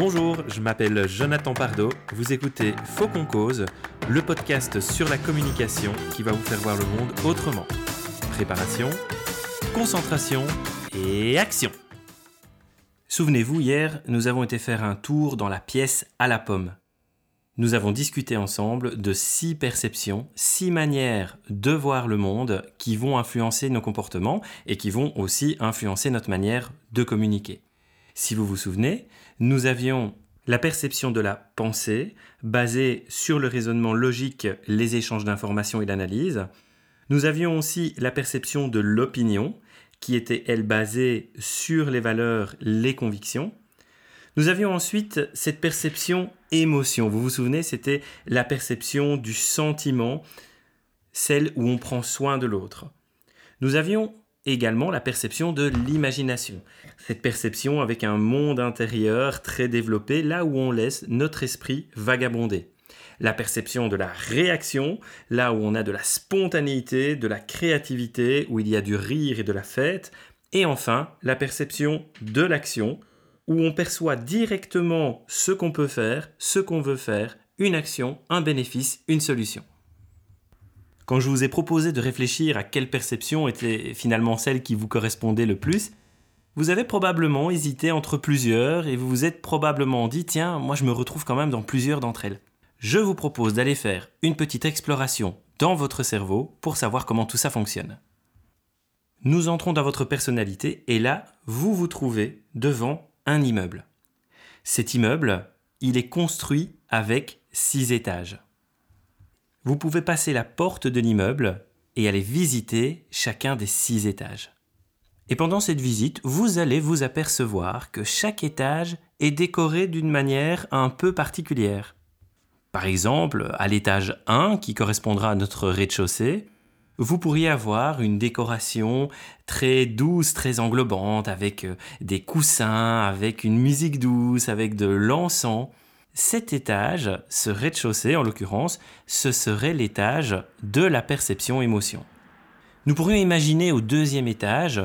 Bonjour, je m'appelle Jonathan Pardo. Vous écoutez Faux cause, le podcast sur la communication qui va vous faire voir le monde autrement. Préparation, concentration et action. Souvenez-vous, hier, nous avons été faire un tour dans la pièce à la pomme. Nous avons discuté ensemble de six perceptions, six manières de voir le monde qui vont influencer nos comportements et qui vont aussi influencer notre manière de communiquer. Si vous vous souvenez, nous avions la perception de la pensée, basée sur le raisonnement logique, les échanges d'informations et l'analyse. Nous avions aussi la perception de l'opinion, qui était, elle, basée sur les valeurs, les convictions. Nous avions ensuite cette perception émotion. Vous vous souvenez, c'était la perception du sentiment, celle où on prend soin de l'autre. Nous avions également la perception de l'imagination. Cette perception avec un monde intérieur très développé, là où on laisse notre esprit vagabonder. La perception de la réaction, là où on a de la spontanéité, de la créativité, où il y a du rire et de la fête. Et enfin, la perception de l'action, où on perçoit directement ce qu'on peut faire, ce qu'on veut faire, une action, un bénéfice, une solution. Quand je vous ai proposé de réfléchir à quelle perception était finalement celle qui vous correspondait le plus, vous avez probablement hésité entre plusieurs et vous vous êtes probablement dit tiens, moi je me retrouve quand même dans plusieurs d'entre elles. Je vous propose d'aller faire une petite exploration dans votre cerveau pour savoir comment tout ça fonctionne. Nous entrons dans votre personnalité et là, vous vous trouvez devant un immeuble. Cet immeuble, il est construit avec six étages vous pouvez passer la porte de l'immeuble et aller visiter chacun des six étages. Et pendant cette visite, vous allez vous apercevoir que chaque étage est décoré d'une manière un peu particulière. Par exemple, à l'étage 1, qui correspondra à notre rez-de-chaussée, vous pourriez avoir une décoration très douce, très englobante, avec des coussins, avec une musique douce, avec de l'encens. Cet étage, ce rez-de-chaussée en l'occurrence, ce serait l'étage de la perception émotion. Nous pourrions imaginer au deuxième étage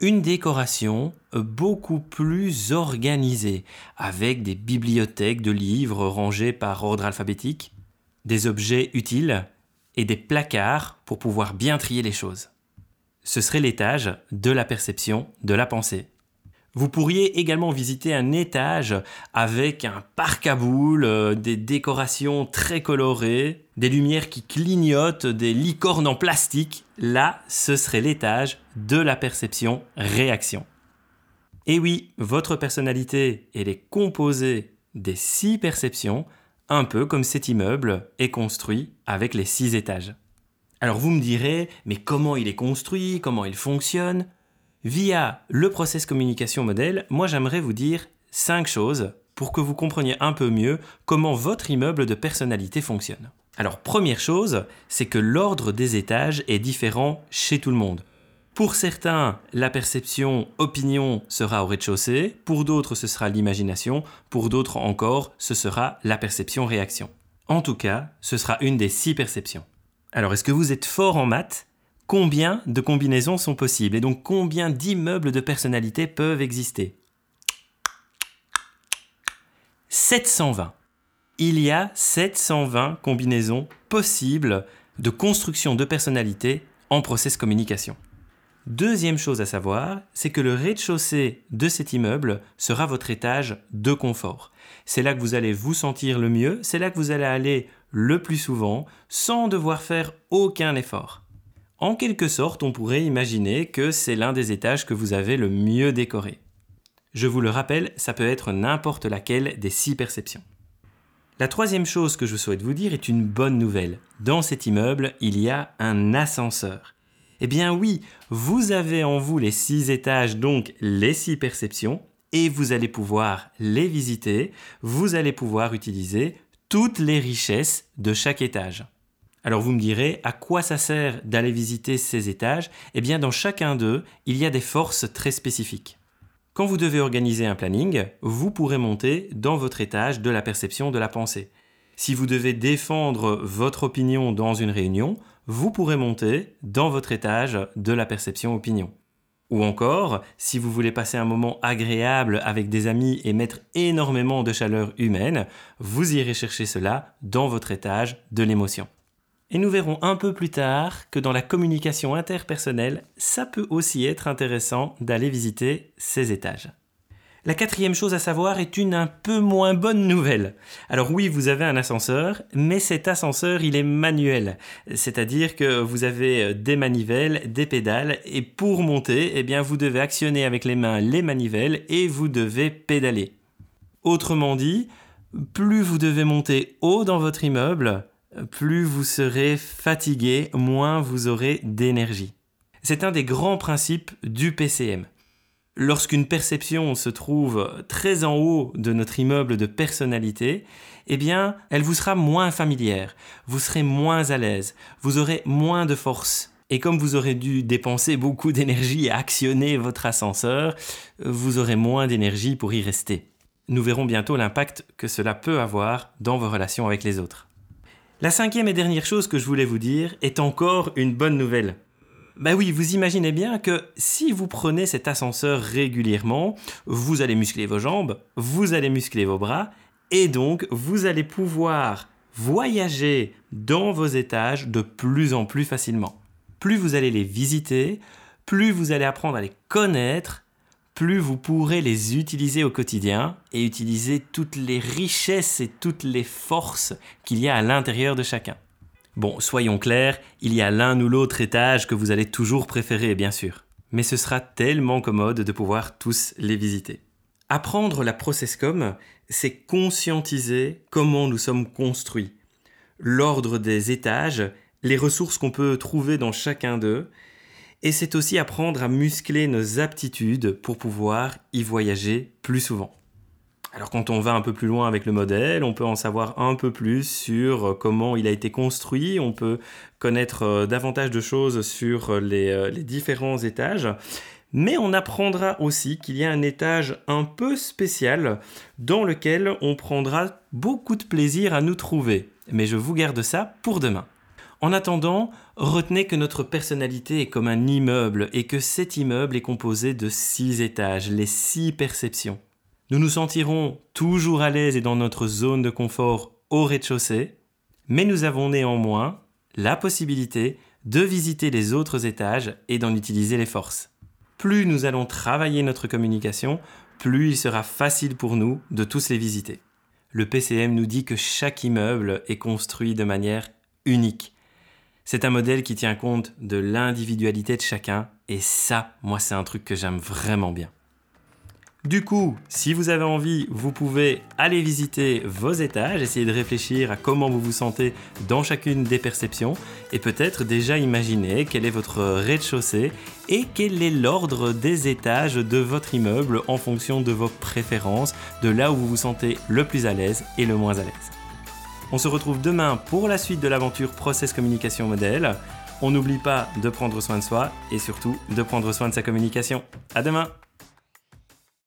une décoration beaucoup plus organisée, avec des bibliothèques de livres rangés par ordre alphabétique, des objets utiles et des placards pour pouvoir bien trier les choses. Ce serait l'étage de la perception, de la pensée. Vous pourriez également visiter un étage avec un parc à boules, euh, des décorations très colorées, des lumières qui clignotent, des licornes en plastique. Là, ce serait l'étage de la perception réaction. Et oui, votre personnalité, elle est composée des six perceptions, un peu comme cet immeuble est construit avec les six étages. Alors vous me direz, mais comment il est construit, comment il fonctionne? Via le process communication modèle, moi j'aimerais vous dire cinq choses pour que vous compreniez un peu mieux comment votre immeuble de personnalité fonctionne. Alors première chose, c'est que l'ordre des étages est différent chez tout le monde. Pour certains, la perception opinion sera au rez-de-chaussée, pour d'autres ce sera l'imagination, pour d'autres encore ce sera la perception réaction. En tout cas, ce sera une des six perceptions. Alors est-ce que vous êtes fort en maths? Combien de combinaisons sont possibles et donc combien d'immeubles de personnalité peuvent exister? 720. Il y a 720 combinaisons possibles de construction de personnalité en process communication. Deuxième chose à savoir, c'est que le rez-de-chaussée de cet immeuble sera votre étage de confort. C'est là que vous allez vous sentir le mieux, c'est là que vous allez aller le plus souvent sans devoir faire aucun effort. En quelque sorte, on pourrait imaginer que c'est l'un des étages que vous avez le mieux décoré. Je vous le rappelle, ça peut être n'importe laquelle des six perceptions. La troisième chose que je souhaite vous dire est une bonne nouvelle. Dans cet immeuble, il y a un ascenseur. Eh bien oui, vous avez en vous les six étages, donc les six perceptions, et vous allez pouvoir les visiter, vous allez pouvoir utiliser toutes les richesses de chaque étage. Alors vous me direz, à quoi ça sert d'aller visiter ces étages? Eh bien dans chacun d'eux, il y a des forces très spécifiques. Quand vous devez organiser un planning, vous pourrez monter dans votre étage de la perception de la pensée. Si vous devez défendre votre opinion dans une réunion, vous pourrez monter dans votre étage de la perception opinion. Ou encore, si vous voulez passer un moment agréable avec des amis et mettre énormément de chaleur humaine, vous irez chercher cela dans votre étage de l'émotion. Et nous verrons un peu plus tard que dans la communication interpersonnelle, ça peut aussi être intéressant d'aller visiter ces étages. La quatrième chose à savoir est une un peu moins bonne nouvelle. Alors oui, vous avez un ascenseur, mais cet ascenseur, il est manuel. C'est-à-dire que vous avez des manivelles, des pédales, et pour monter, eh bien, vous devez actionner avec les mains les manivelles et vous devez pédaler. Autrement dit, plus vous devez monter haut dans votre immeuble, plus vous serez fatigué, moins vous aurez d'énergie. C'est un des grands principes du PCM. Lorsqu'une perception se trouve très en haut de notre immeuble de personnalité, eh bien, elle vous sera moins familière, vous serez moins à l'aise, vous aurez moins de force. Et comme vous aurez dû dépenser beaucoup d'énergie à actionner votre ascenseur, vous aurez moins d'énergie pour y rester. Nous verrons bientôt l'impact que cela peut avoir dans vos relations avec les autres. La cinquième et dernière chose que je voulais vous dire est encore une bonne nouvelle. Bah oui, vous imaginez bien que si vous prenez cet ascenseur régulièrement, vous allez muscler vos jambes, vous allez muscler vos bras, et donc vous allez pouvoir voyager dans vos étages de plus en plus facilement. Plus vous allez les visiter, plus vous allez apprendre à les connaître, plus vous pourrez les utiliser au quotidien et utiliser toutes les richesses et toutes les forces qu'il y a à l'intérieur de chacun. Bon, soyons clairs, il y a l'un ou l'autre étage que vous allez toujours préférer, bien sûr. Mais ce sera tellement commode de pouvoir tous les visiter. Apprendre la processcom, c'est conscientiser comment nous sommes construits, l'ordre des étages, les ressources qu'on peut trouver dans chacun d'eux, et c'est aussi apprendre à muscler nos aptitudes pour pouvoir y voyager plus souvent. Alors quand on va un peu plus loin avec le modèle, on peut en savoir un peu plus sur euh, comment il a été construit, on peut connaître euh, davantage de choses sur euh, les, les différents étages, mais on apprendra aussi qu'il y a un étage un peu spécial dans lequel on prendra beaucoup de plaisir à nous trouver. Mais je vous garde ça pour demain. En attendant, retenez que notre personnalité est comme un immeuble et que cet immeuble est composé de six étages, les six perceptions. Nous nous sentirons toujours à l'aise et dans notre zone de confort au rez-de-chaussée, mais nous avons néanmoins la possibilité de visiter les autres étages et d'en utiliser les forces. Plus nous allons travailler notre communication, plus il sera facile pour nous de tous les visiter. Le PCM nous dit que chaque immeuble est construit de manière unique c'est un modèle qui tient compte de l'individualité de chacun, et ça, moi, c'est un truc que j'aime vraiment bien. Du coup, si vous avez envie, vous pouvez aller visiter vos étages, essayer de réfléchir à comment vous vous sentez dans chacune des perceptions et peut-être déjà imaginer quel est votre rez-de-chaussée et quel est l'ordre des étages de votre immeuble en fonction de vos préférences, de là où vous vous sentez le plus à l'aise et le moins à l'aise. On se retrouve demain pour la suite de l'aventure Process Communication Modèle. On n'oublie pas de prendre soin de soi et surtout de prendre soin de sa communication. À demain!